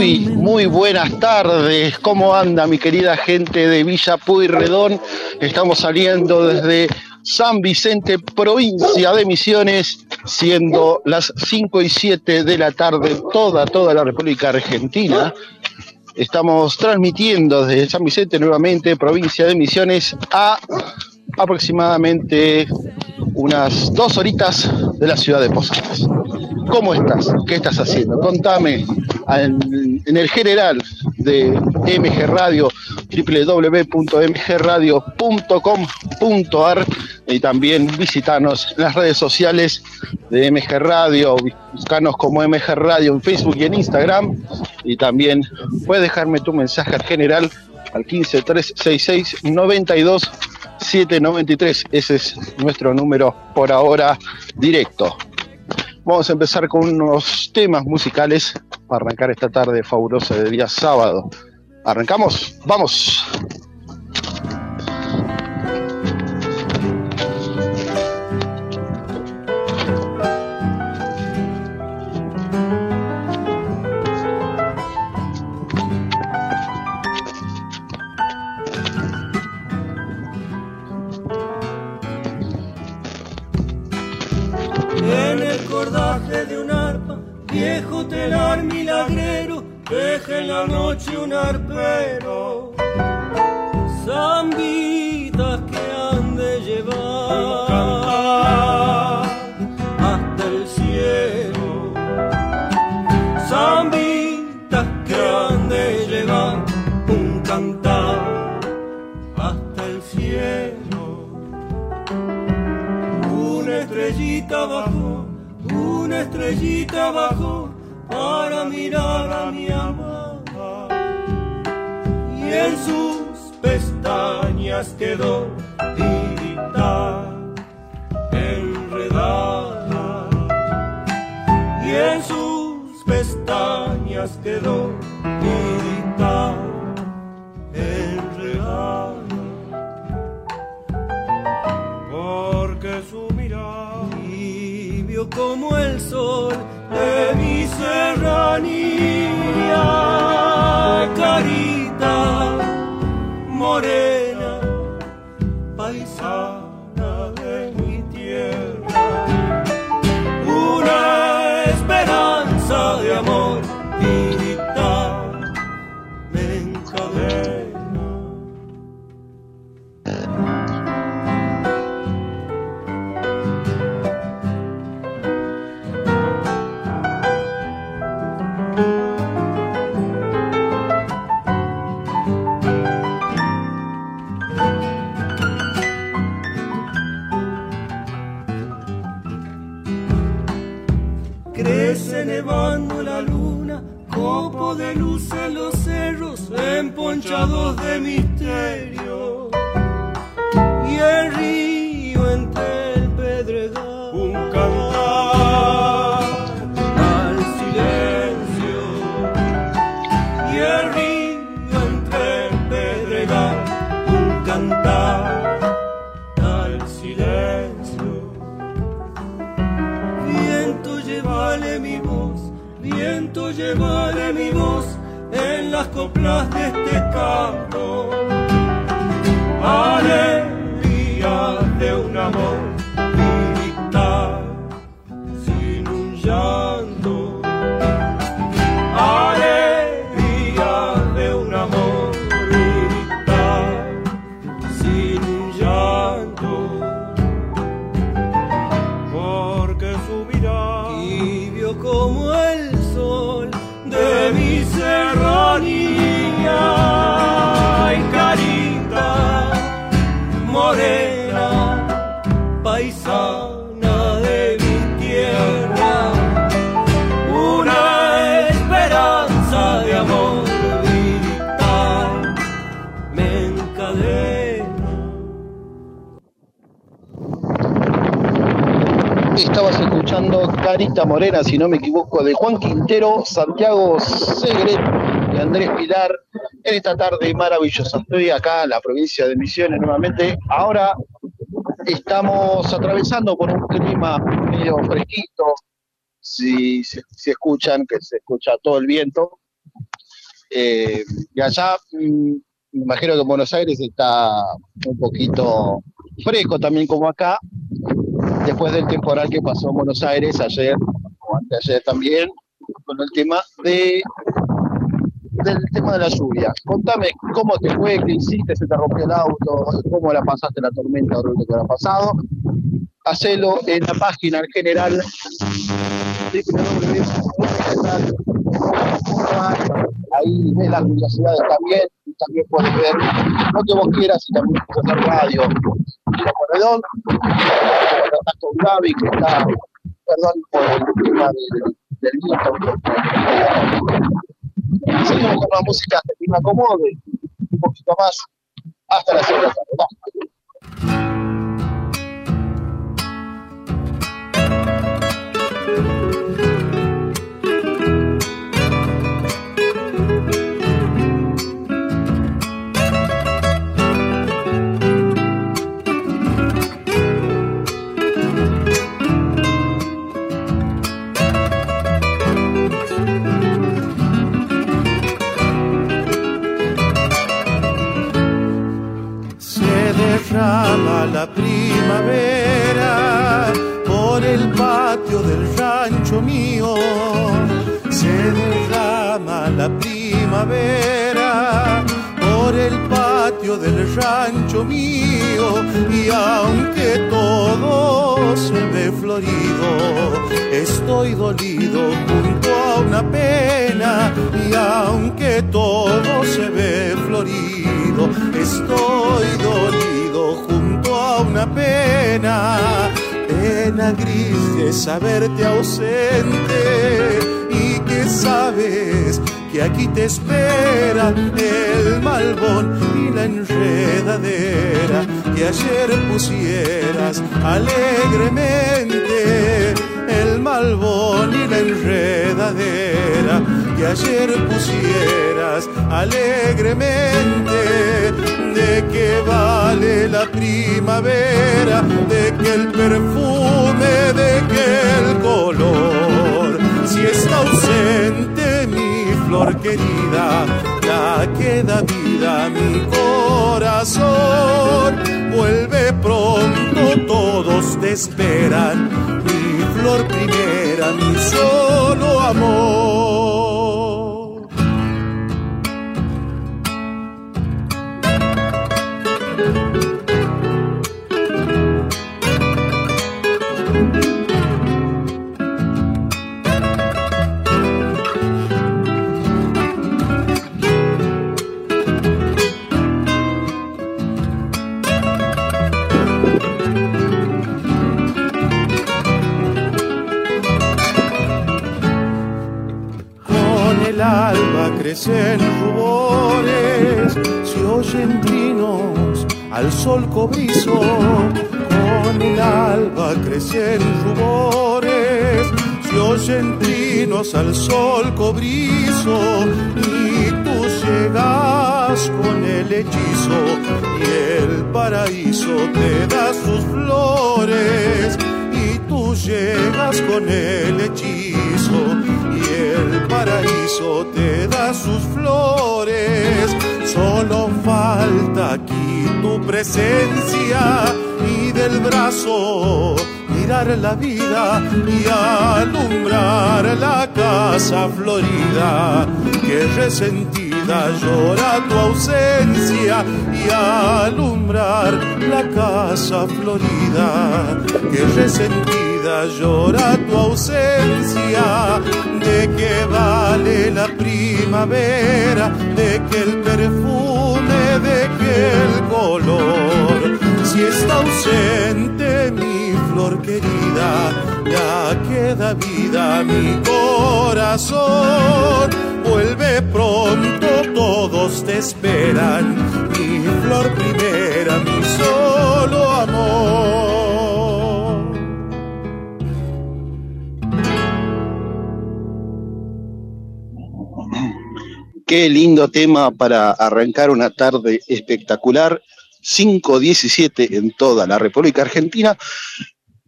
Muy, buenas tardes. ¿Cómo anda mi querida gente de Villa Pueyrredón? Estamos saliendo desde San Vicente, provincia de Misiones, siendo las 5 y 7 de la tarde, toda, toda la República Argentina. Estamos transmitiendo desde San Vicente nuevamente, provincia de Misiones, a aproximadamente unas dos horitas de la ciudad de Posadas. ¿Cómo estás? ¿Qué estás haciendo? Contame en, el general de MG Radio, www.mgradio.com.ar y también visitarnos en las redes sociales de MG Radio, buscarnos como MG Radio en Facebook y en Instagram y también puedes dejarme tu mensaje al general al 15366 92 793. Ese es nuestro número por ahora directo. Vamos a empezar con unos temas musicales para arrancar esta tarde fabulosa de día sábado. ¿Arrancamos? ¡Vamos! Me Morena, si no me equivoco, de Juan Quintero, Santiago Segret y Andrés Pilar en esta tarde maravillosa. Estoy acá en la provincia de Misiones nuevamente. Ahora estamos atravesando por un clima medio fresquito, si, si, escuchan, que se escucha todo el viento. Eh, y allá, mm, me imagino que en Buenos Aires está un poquito fresco también como acá, después del temporal que pasó en Buenos Aires ayer, o anteayer también, con el tema de del tema de la lluvia. Contame cómo te fue, qué hiciste, se te rompió el auto, cómo la pasaste la tormenta horrible que ha pasado. Hacelo en la página en general ahí ves las curiosidades también, también puedes ver lo que vos quieras y también puedes hacer radio. Mira Corredón, contacto Gaby que está, perdón por el tema del, del viento. Seguimos con la música que me acomode un poquito más hasta la segunda tarde. la estoy dolido junto a una pena y aunque todo se ve florido, estoy dolido junto a una pena, pena gris de saberte ausente y que sabes que aquí te espera el malbón y la enredadera que ayer pusieras alegremente el malbón y la enredadera que ayer pusieras alegremente de que vale la primavera de que el perfume de que el color. Si está ausente mi flor querida ya queda vida mi corazón. Vuelve pronto todos te esperan flor primera mi solo amor trinos al sol cobrizo, y tú llegas con el hechizo, y el paraíso te da sus flores, y tú llegas con el hechizo el paraíso te da sus flores. Solo falta aquí tu presencia y del brazo la vida y alumbrar la casa florida que resentida llora tu ausencia y alumbrar la casa florida que resentida llora tu ausencia, de que vale la primavera, de que el perfume, de que el color, si está ausente querida, ya queda vida mi corazón. Vuelve pronto, todos te esperan, mi flor primera, mi solo amor. Qué lindo tema para arrancar una tarde espectacular. 5.17 en toda la República Argentina.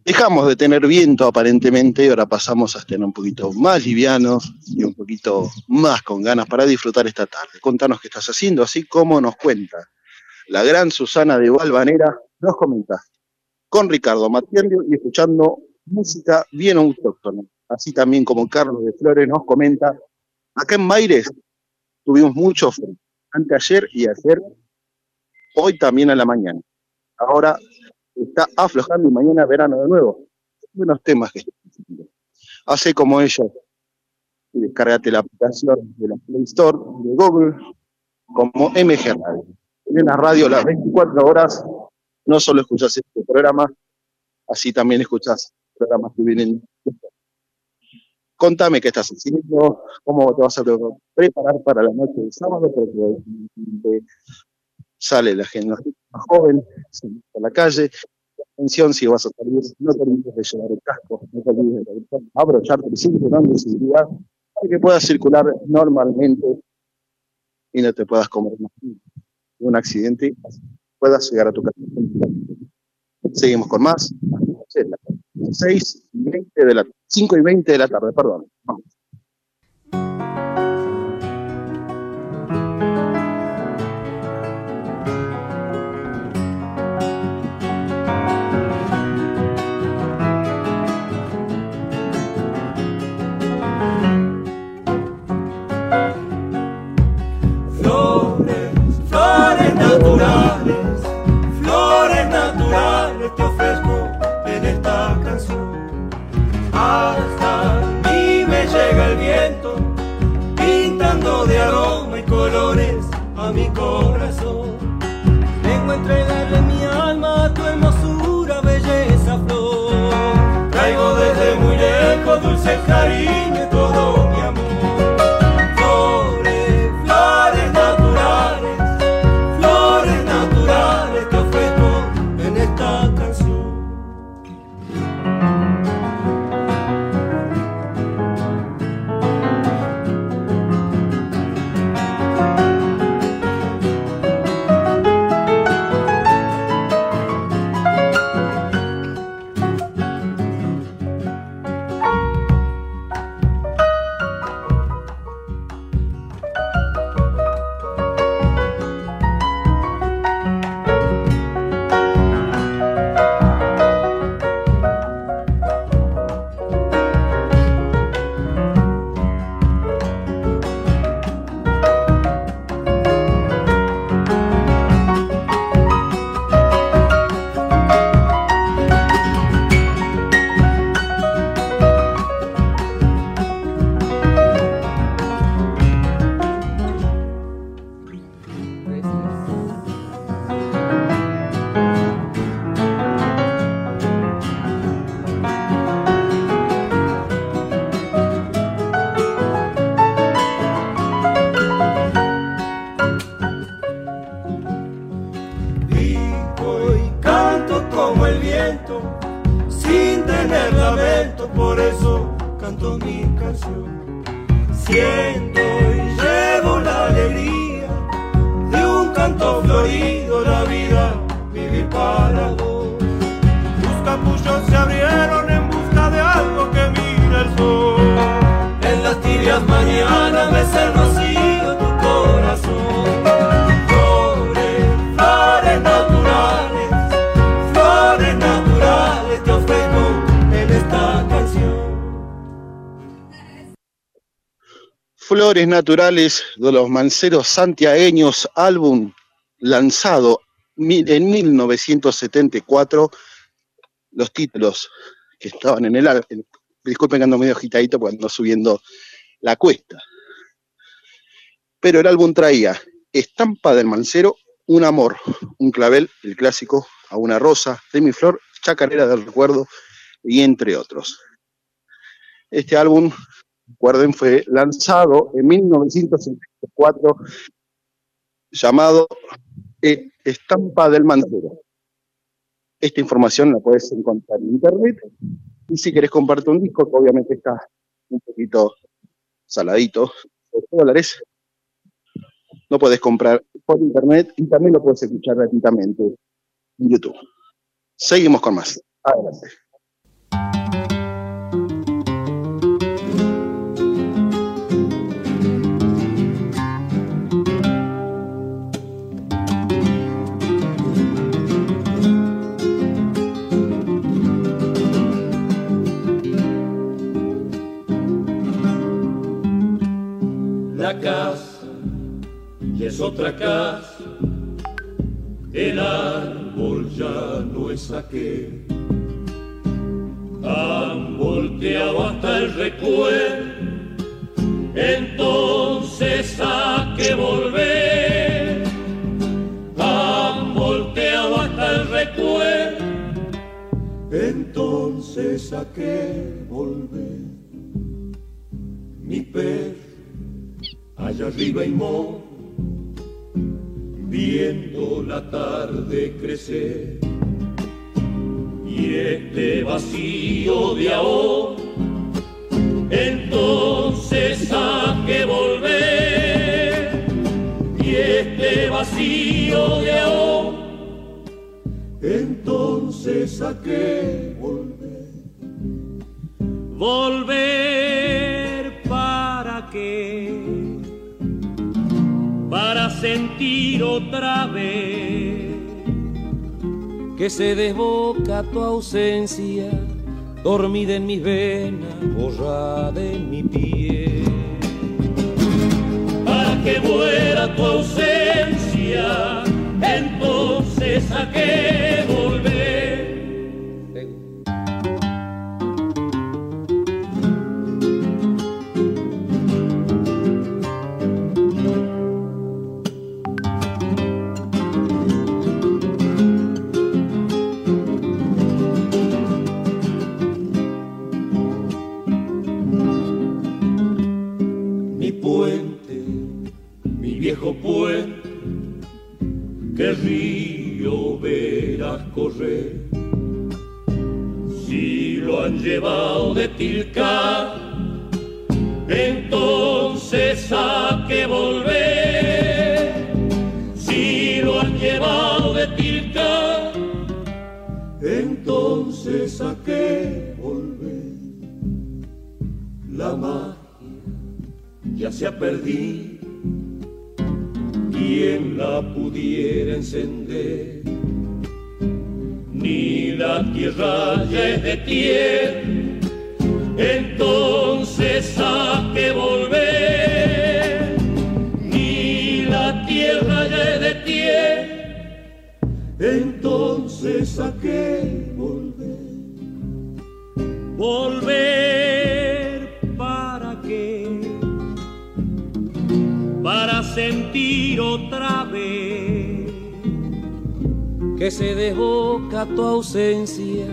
Dejamos de tener viento aparentemente y ahora pasamos a estar un poquito más livianos y un poquito más con ganas para disfrutar esta tarde. Contanos qué estás haciendo, así como nos cuenta la gran Susana de Valvanera, nos comenta con Ricardo Matiendio y escuchando música bien autóctona. Así también como Carlos de Flores nos comenta, acá en Maires tuvimos mucho frío, anteayer y ayer, hoy también a la mañana. Ahora está aflojando y mañana verano de nuevo. Buenos temas que Hace como ellos. Descárgate la aplicación de la Play Store de Google como MG Radio. La radio las 24 horas no solo escuchas este programa, así también escuchas programas que vienen. Contame qué estás haciendo, cómo te vas a preparar para la noche de sábado, porque sale la gente más joven, a la calle. Atención, si vas a salir, no te olvides de llevar el casco, no te olvides de abrocharte el cinturón de seguridad para que puedas circular normalmente y no te puedas comer más un accidente, puedas llegar a tu casa. Seguimos con más. 6 y 20 de la 5 y 20 de la tarde, perdón. Naturales de los manceros santiagueños, álbum lanzado en 1974. Los títulos que estaban en el álbum, disculpen que ando medio agitadito porque ando subiendo la cuesta. Pero el álbum traía Estampa del Mancero, Un Amor, Un Clavel, el clásico, A una Rosa, Flor, Chacarera del Recuerdo y entre otros. Este álbum recuerden, fue lanzado en 1974 llamado eh, Estampa del Mancero. Esta información la puedes encontrar en internet. Y si querés compartir un disco, que obviamente está un poquito saladito, de dólares, lo puedes comprar por internet y también lo puedes escuchar gratuitamente en YouTube. Seguimos con más. Adelante. Y es otra casa, el árbol ya no es aquel. Han volteado hasta el recuerdo, entonces a que volver. Han volteado hasta el recuerdo, entonces a que volver. Mi perro allá arriba y mo, viendo la tarde crecer. Y este vacío de ahora, entonces a que volver. Y este vacío de ahora, entonces a que volver. Volver para qué sentir otra vez que se desboca tu ausencia, dormida en mis venas, borrada en mi piel. Para que muera tu ausencia, entonces a qué volver. Río verás correr. Si lo han llevado de Tilcar, entonces a que volver. Si lo han llevado de Tilcar, entonces a que volver. La magia ya se ha perdido. ¿Quién la pudiera encender? Ni la tierra ya es de tierra, entonces a que volver. Ni la tierra ya de tierra, entonces a que volver. Volver otra vez que se desboca tu ausencia,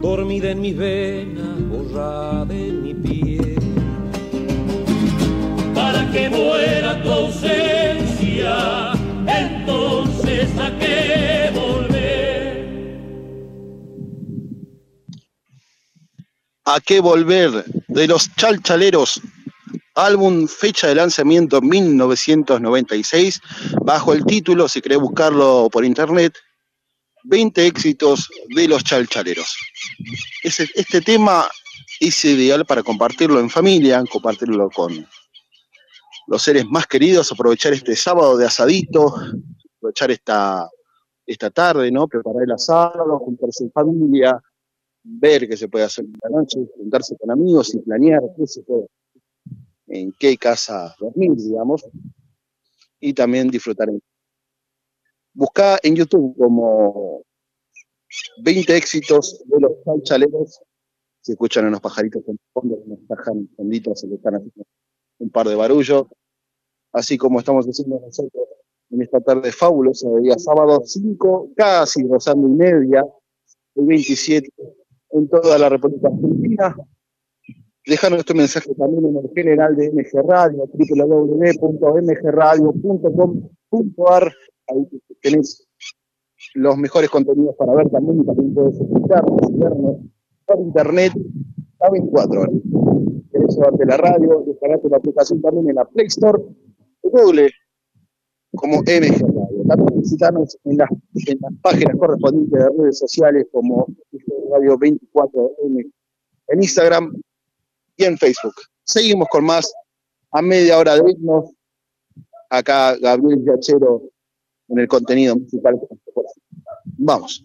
dormida en mis venas, borrada en mi piel. Para que muera tu ausencia, entonces a qué volver. ¿A qué volver? De los chalchaleros álbum fecha de lanzamiento 1996, bajo el título, si querés buscarlo por internet, 20 éxitos de los chalchaleros. Este tema es ideal para compartirlo en familia, compartirlo con los seres más queridos, aprovechar este sábado de asadito, aprovechar esta, esta tarde, ¿no? Preparar el asado, juntarse en familia, ver qué se puede hacer en la noche, juntarse con amigos y planear qué se puede en qué casa dormir, digamos, y también disfrutar. Buscá en YouTube como 20 éxitos de los chaleros. Se escuchan unos pajaritos en fondo, unos pajan fonditos, se le están haciendo un par de barullos, así como estamos haciendo nosotros en esta tarde fabulosa de día sábado 5, casi rozando y media, el 27, en toda la República Argentina. Dejanos tu mensaje también en el general de MG Radio, www.mgradio.com.ar. Ahí tenés los mejores contenidos para ver también y también puedes escucharnos vernos por internet a 24 horas. Querés llevarte la radio, descargarte la aplicación también en la Play Store Google. como MG Radio. También visitarnos en las, páginas correspondientes de redes sociales como Radio 24M en Instagram y en Facebook. Seguimos con más a media hora de irnos. Acá Gabriel Yachero en el contenido musical. Vamos.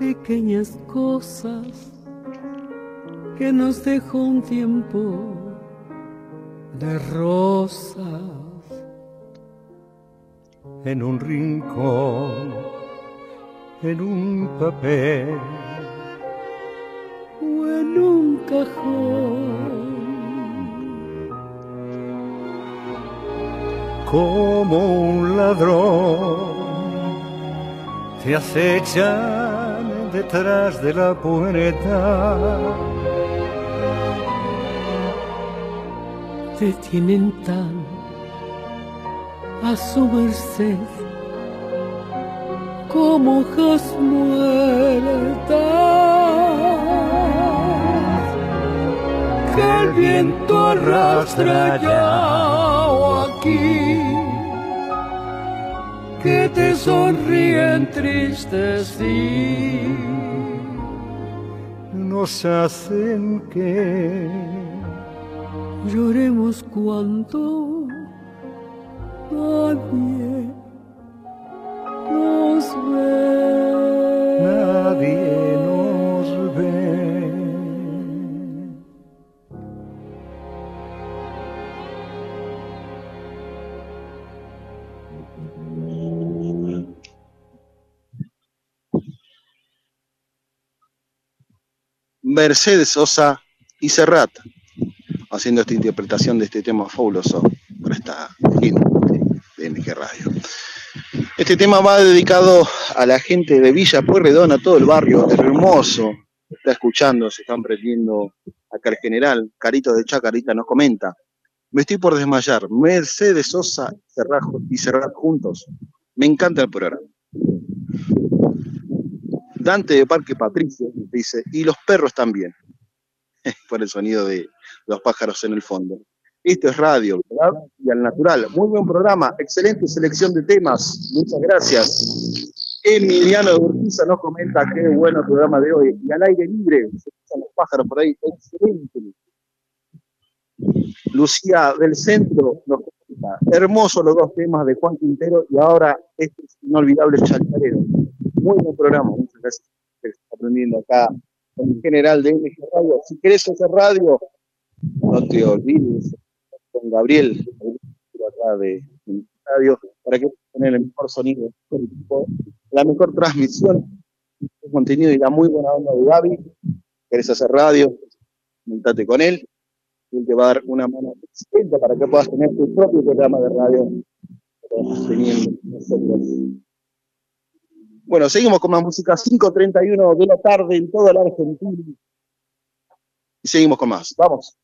pequeñas cosas que nos dejó un tiempo de rosas en un rincón, en un papel o en un cajón. Como un ladrón te acecha detrás de la puerta. Te tienen tan a su merced como hojas muertas que el viento arrastra ya aquí que te sonríen tristes sí nos hacen que lloremos cuando nadie Mercedes Sosa y Serrat, haciendo esta interpretación de este tema fabuloso por esta de MG Radio. Este tema va dedicado a la gente de Villa Pueyrredón, a todo el barrio hermoso. Está escuchando, se están prendiendo acá el general. Carito de Chacarita nos comenta. Me estoy por desmayar. Mercedes Sosa y Serrat juntos. Me encanta el programa. Dante de Parque Patricio dice, y los perros también, por el sonido de los pájaros en el fondo. Esto es radio, ¿verdad? Y al natural. Muy buen programa, excelente selección de temas. Muchas gracias. Emiliano de Urquiza nos comenta qué bueno programa de hoy. Y al aire libre, se escuchan los pájaros por ahí, excelente. Lucía del Centro nos comenta, hermoso los dos temas de Juan Quintero y ahora este inolvidable chacarero. Muy buen programa, muchas gracias por estar aprendiendo acá con el general de MG Radio. Si querés hacer radio, no te olvides con Gabriel, acá de radio, para que tener el mejor sonido, la mejor transmisión, el contenido y la muy buena onda de Gaby. ¿Querés hacer radio? Comunicate con él. Él te va a dar una mano excelente para que puedas tener tu propio programa de radio. Teniendo nosotros. Bueno, seguimos con más música, 5.31 de la tarde en toda la Argentina. Y seguimos con más. Vamos.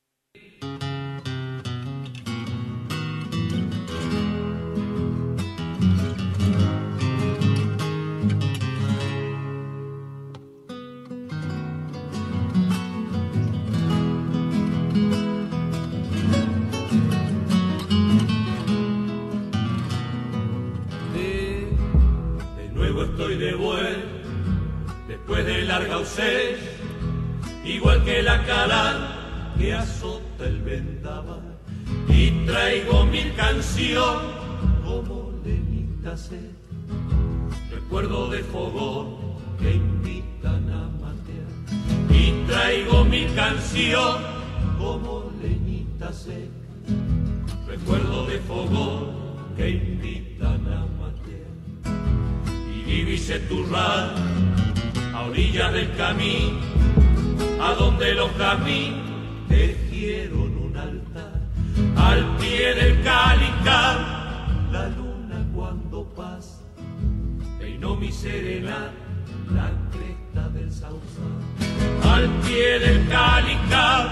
De vuelta, después de larga ausencia, igual que la cala que azota el vendaval. Y traigo mil canciones como lenita sed, recuerdo de fogón que invitan a matear. Y traigo mil canciones como leñita sed, recuerdo de fogón que invitan y tu a orillas del camino a donde los caminos tejieron un altar. Al pie del cálica la luna cuando pasa peinó mi serena la cresta del sausal al pie del cálica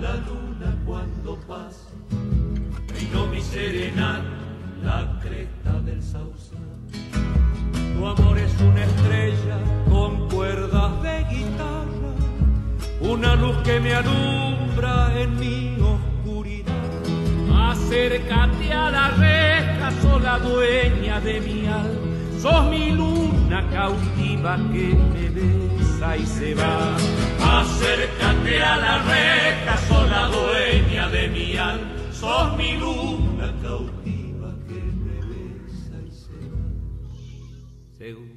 la luna cuando pasa peinó mi serena la cresta del sausal tu amor es una estrella con cuerdas de guitarra una luz que me alumbra en mi oscuridad. Acércate a la reja, sola dueña de mi alma. Sos mi luna cautiva que me besa y se va. Acércate a la reja, sola dueña de mi alma. Sos mi luna cautiva se va.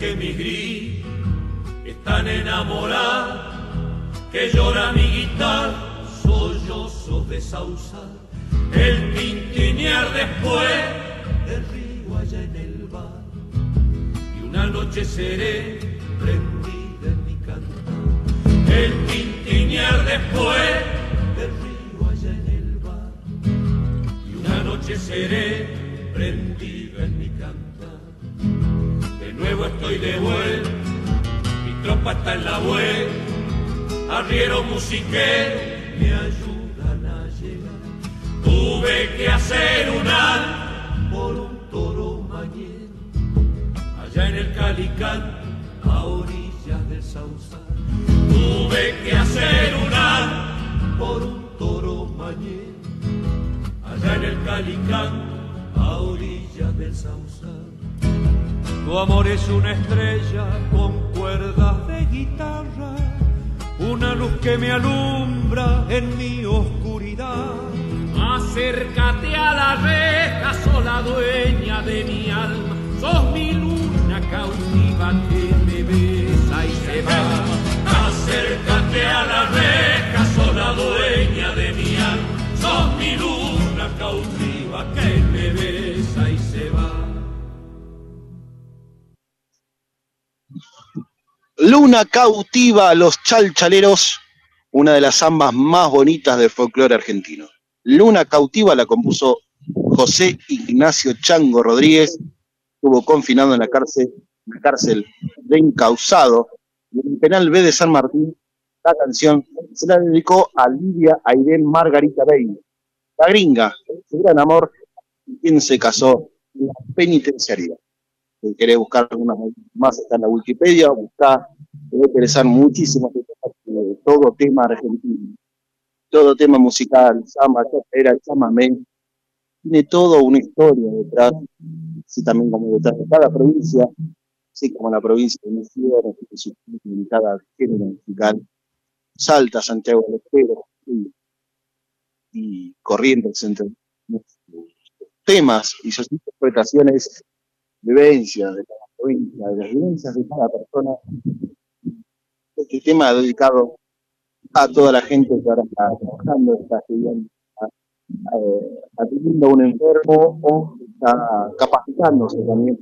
que mi gris están enamorados, que llora mi guitarra, de el tintinear después del río allá en el bar, y una noche seré prendida en mi cantar, el tintinear después del río allá en el bar, y una noche seré prendida en mi cantar nuevo estoy de vuelta, mi tropa está en la vuelta, arriero musiquero me ayudan a llegar. Tuve que hacer un al por un toro mañana, allá en el Calicán, a orillas del Sausal. Tuve que hacer un al por un toro mañana, allá en el Calicán, a orillas del Sausal. Tu amor es una estrella con cuerdas de guitarra, una luz que me alumbra en mi oscuridad. Acércate a la reja, sola dueña de mi alma, sos mi luna cautiva que me besa y se va. Acércate a la reja, sola dueña de mi alma, sos mi luna cautiva que me besa y se va. Luna cautiva a los chalchaleros, una de las zambas más bonitas del folclore argentino. Luna cautiva la compuso José Ignacio Chango Rodríguez, estuvo confinado en la cárcel, la cárcel de encausado. En el penal B de San Martín, la canción se la dedicó a Lidia Aiden Margarita Bey, la gringa, su gran amor, quien se casó en la penitenciaría si querés buscar algunas más, está en la Wikipedia, va a interesar muchísimo todo tema argentino, todo tema musical, samba, era men, tiene toda una historia detrás, así también como detrás de cada provincia, así como la provincia de Misiones, que en cada género musical, Salta, Santiago del Estero y, y Corrientes entre temas y sus interpretaciones vivencias de cada provincia, de las vivencias de cada persona. Este tema dedicado a toda la gente que ahora está trabajando, está estudiando, está atendiendo a un enfermo o está capacitándose también,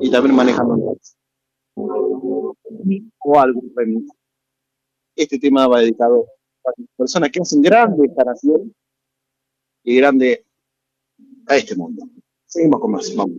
y también manejando o algún permiso. Este tema va dedicado a personas que hacen grande esta nación y grande a este mundo. Seguimos con más. Vamos.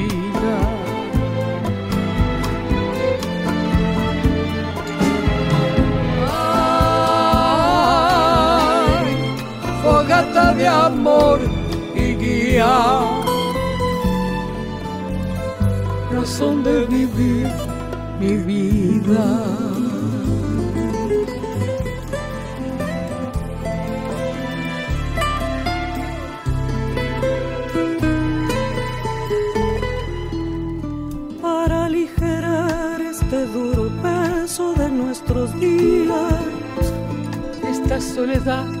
De amor y guía. Razón de vivir mi vida. para aligerar este duro peso de nuestros días. esta soledad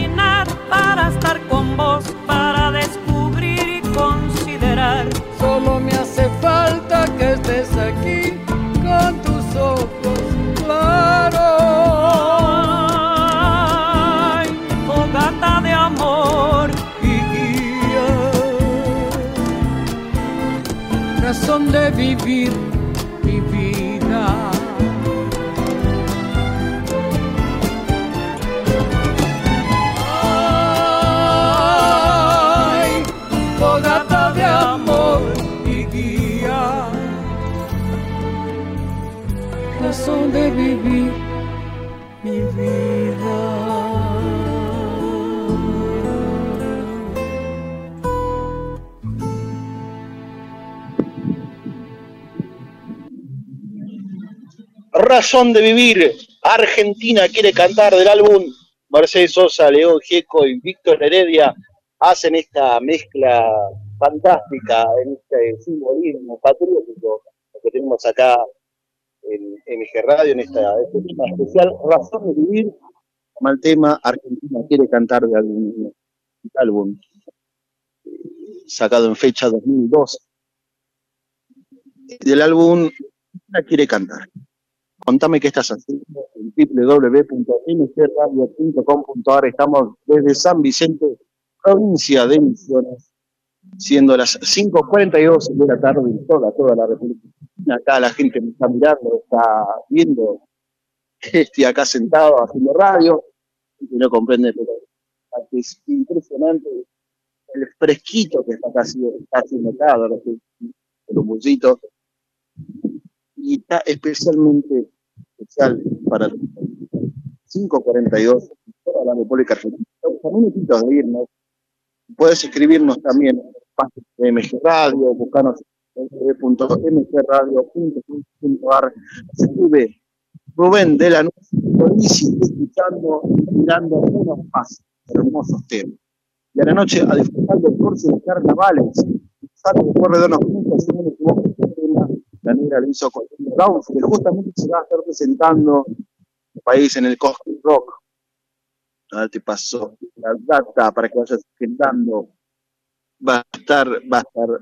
Solo me hace falta que estés aquí con tus ojos claros. Ay, fogata de amor y guía. razón de vivir mi vida. Razón de vivir. Argentina quiere cantar del álbum. Mercedes Sosa, León Gieco y Víctor Heredia hacen esta mezcla fantástica en este simbolismo patriótico que tenemos acá en MG Radio, en esta, este tema especial. Razón de vivir. El tema Argentina quiere cantar de álbum. álbum eh, sacado en fecha 2002. Del álbum Argentina quiere cantar. Contame qué estás haciendo en www.mgradio.com.ar. Estamos desde San Vicente, provincia de Misiones, siendo las 5.42 de la tarde en toda, toda la República. Acá la gente me está mirando, está viendo estoy acá sentado haciendo radio, y no comprende, pero es impresionante el fresquito que está, casi, haciendo acá, un bullito. y está especialmente especial para 542, toda la República Argentina. Estamos minutitos de irnos. Puedes escribirnos también en MG Radio, buscarnos en www.mgradio.com.ar. Escribe Rubén de la Noche, escuchando y mirando unos pasos, hermosos temas. Y a la noche a disfrutar del curso de carnavales. Saco de unos si no la negra lo hizo con Downs, que justamente se va a estar presentando el país en el Cosmic Rock. Ahora te paso la data para que vayas agendando. Va a estar, va a estar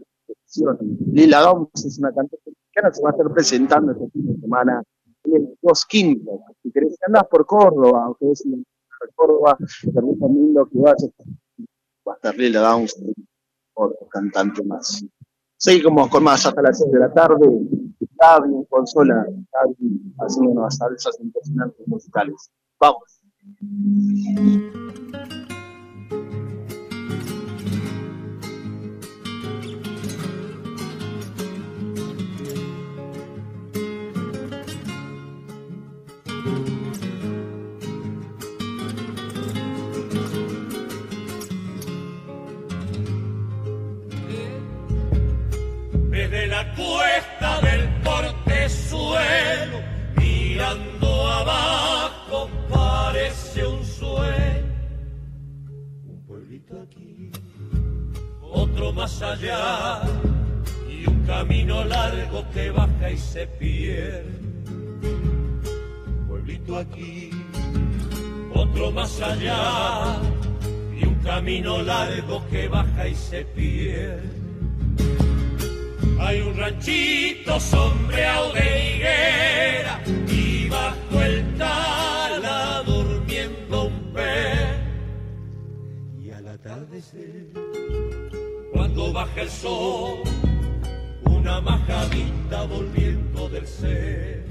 Lila Downs es una cantante mexicana, se va a estar presentando este fin de semana en el Cosmic Rock. Si querés, andás por Córdoba, o querés ir a Córdoba, te recomiendo que vayas. Va a estar Lila Downs, otro cantante más. Seguimos con más hasta las 6 de la tarde. Gaby en consola, Gaby haciendo unas salsas impresionantes musicales. Vamos. Desde la cuesta del portezuelo, mirando abajo, parece un sueño. Un pueblito aquí, otro más allá, y un camino largo que baja y se pierde. Un pueblito aquí, otro más allá, y un camino largo que baja y se pierde. Hay un ranchito sombreado de higuera y bajo el tala durmiendo un pez. Y al atardecer, cuando baja el sol, una majadita volviendo del ser.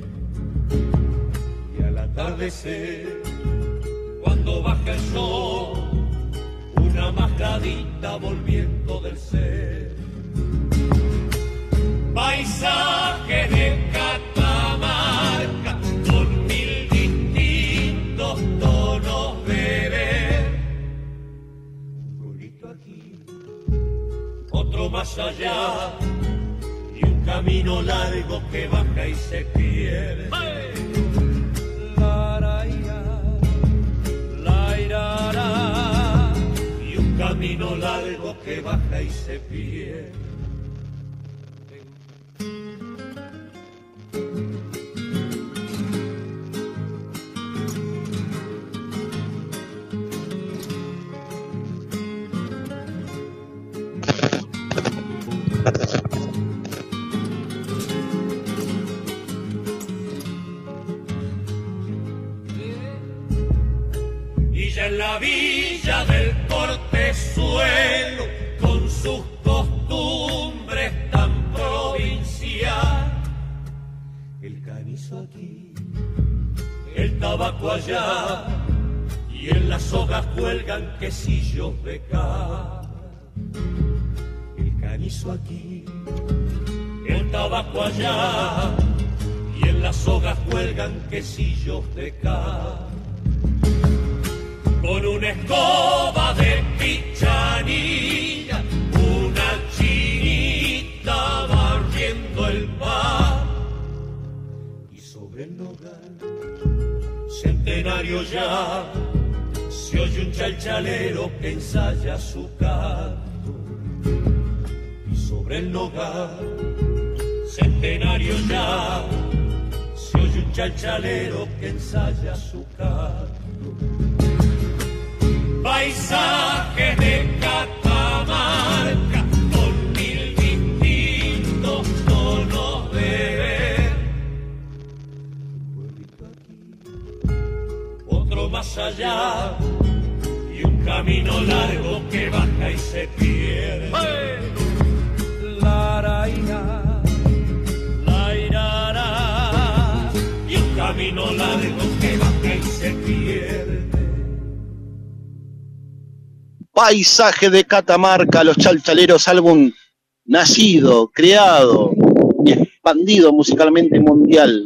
Y al atardecer, cuando baja el sol, una majadita volviendo del ser paisaje de Catamarca con mil distintos tonos de ver. Un pueblito aquí, otro más allá y un camino largo que baja y se pierde. Y un camino largo que baja y se pierde. En la villa del portezuelo, con sus costumbres tan provincial, el canizo aquí, el tabaco allá, y en las hojas cuelgan quesillos de cal. El canizo aquí, el tabaco allá, y en las hojas cuelgan quesillos de cal con una escoba de pichanilla, una chinita barriendo el mar. Y sobre el nogal, centenario ya, se oye un chalchalero que ensaya su canto. Y sobre el nogal, centenario ya, se oye un chalchalero que ensaya su canto paisaje de Catamarca con mil distintos tonos de ver. Otro más allá y un camino largo que baja y se pierde. La, ra, ira, la, ira, ra, y un camino largo que baja y se pierde. Paisaje de Catamarca, Los Chalchaleros, álbum nacido, creado y expandido musicalmente mundial,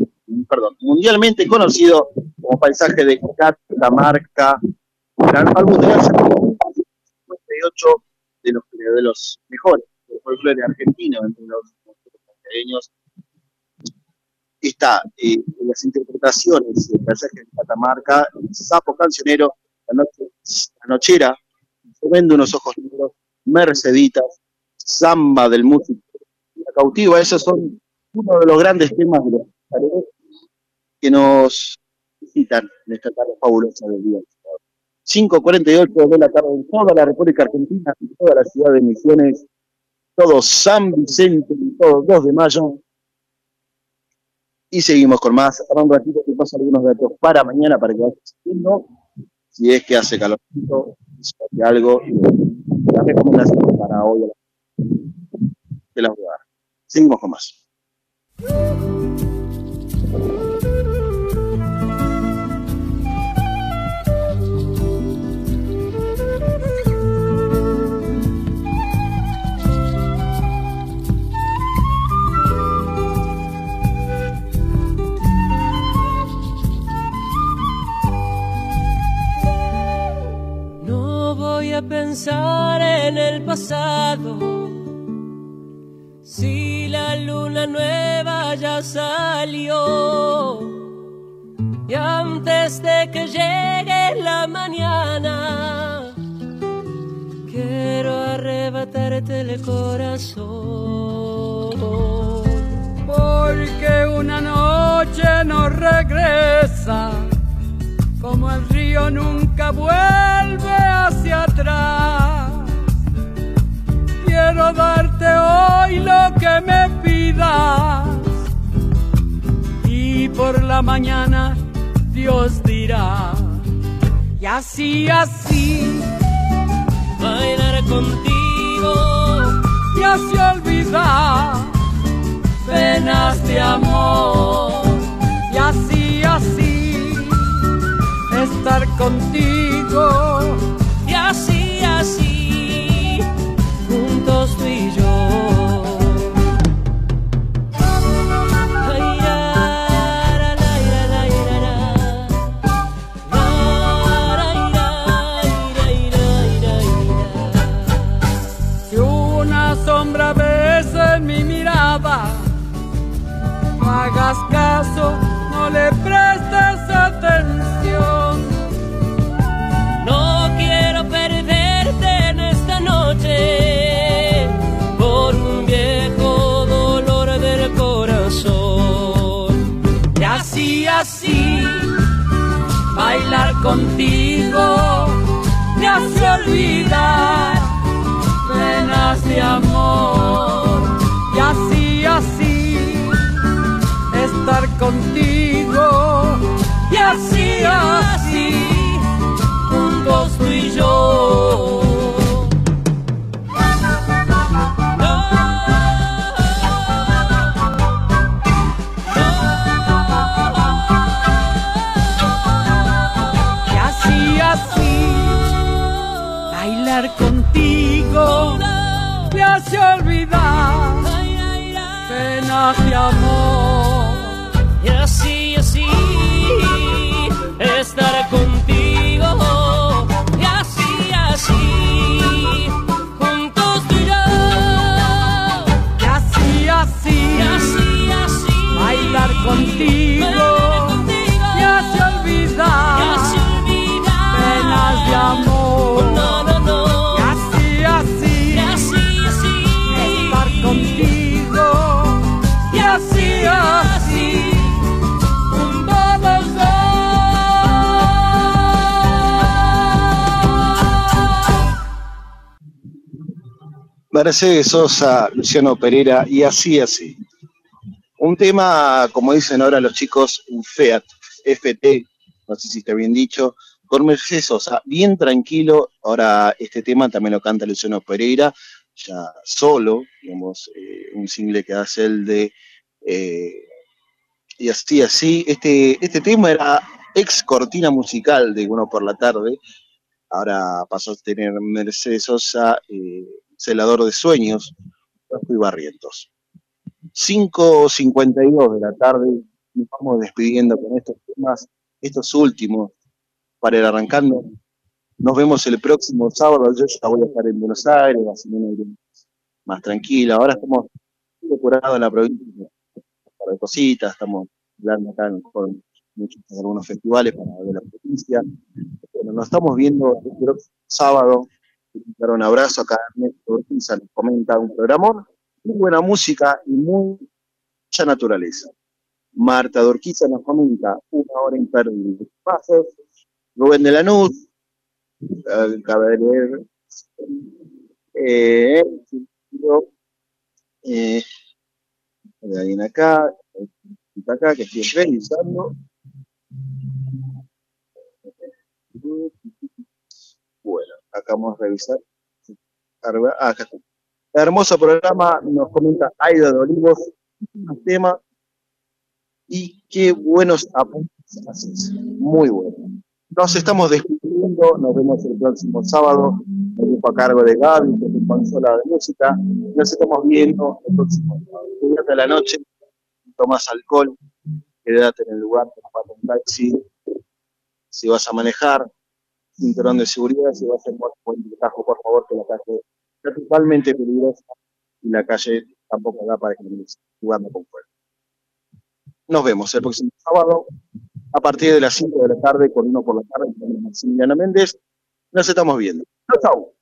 perdón, mundialmente conocido como paisaje de Catamarca, gran álbum de la 58 de los, de los mejores del folclore argentino entre los pequeños está eh, en las interpretaciones del paisaje de Catamarca, sapo cancionero, la, noche, la nochera, vende unos ojos negros, Merceditas, Samba del músico, La cautiva, esos son uno de los grandes temas de los que nos visitan en esta tarde fabulosa del día. 5.48 de la tarde en toda la República Argentina, en toda la ciudad de Misiones, todo San Vicente, todo 2 de mayo. Y seguimos con más. Ahora un ratito que pasa algunos datos para mañana para que vayas. Si es que hace calorcito, si hace algo, la recomendación para hoy de la jugada. Seguimos con más. Noche no regresa, como el río nunca vuelve hacia atrás. Quiero darte hoy lo que me pidas y por la mañana Dios dirá. Y así, así, Bailar contigo, te hace olvidar penas de amor. Así, estar contigo. y así, así, juntos tú y yo. Sombra mi mirada, hagas caso, prestes atención. No quiero perderte en esta noche por un viejo dolor del corazón. Y así, así, bailar contigo me hace olvidar penas de amor. Y así, así, contigo. Y así, así, juntos tú y yo. Bailar contigo me hace olvidar penas de amor. Estar contigo. Y así, así, juntos tú y yo. Y así, así, Y así, así, bailar contigo bailar contigo. Y así olvidar Mercedes Sosa, Luciano Pereira y así, así. Un tema, como dicen ahora los chicos, un FEAT, FT, no sé si está bien dicho, con Mercedes Sosa, bien tranquilo. Ahora este tema también lo canta Luciano Pereira, ya solo, digamos, eh, un single que hace el de eh, y así, así. Este, este tema era ex cortina musical de Uno por la Tarde, ahora pasó a tener Mercedes Sosa, eh, celador de sueños, y Barrientos. 5.52 de la tarde. Nos vamos despidiendo con estos temas, estos últimos, para ir arrancando. Nos vemos el próximo sábado. Yo ya voy a estar en Buenos Aires, más tranquila. Ahora estamos depurados en la provincia para cositas, estamos hablando acá con muchos, algunos festivales para ver la provincia. Bueno, nos estamos viendo el próximo sábado. Un abrazo acá Ernesto Urquiza nos comenta un programa muy buena música y mucha naturaleza. Marta Dorquiza nos comenta una hora imperdible. Pasos, Rubén de Lanús, el caballero, eh, eh, alguien acá, acá que estoy revisando. Bueno, acá vamos a revisar. Ah, acá está. Hermoso programa, nos comenta Aida de Olivos, un tema y qué buenos apuntes haces, muy bueno. Nos estamos despidiendo, nos vemos el próximo sábado, el grupo a cargo de Gaby, que es consola de música, nos estamos viendo el próximo sábado. Cuídate la noche, tomas alcohol, quédate en el lugar, para un taxi, si vas a manejar, cinturón de seguridad, si vas a ir el cajo, por favor, que la calle es totalmente peligrosa y la calle tampoco da para que jugando con fuego. Nos vemos el próximo sábado a partir de las 5 de la tarde con uno por la tarde con Maximiliano Méndez. Nos estamos viendo. Chao, chao.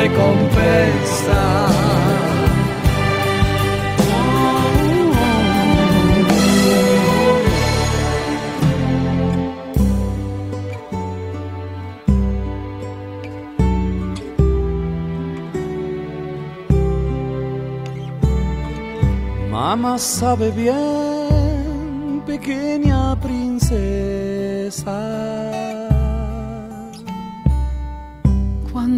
Recompensa. Mamá sabe bien, pequeña princesa.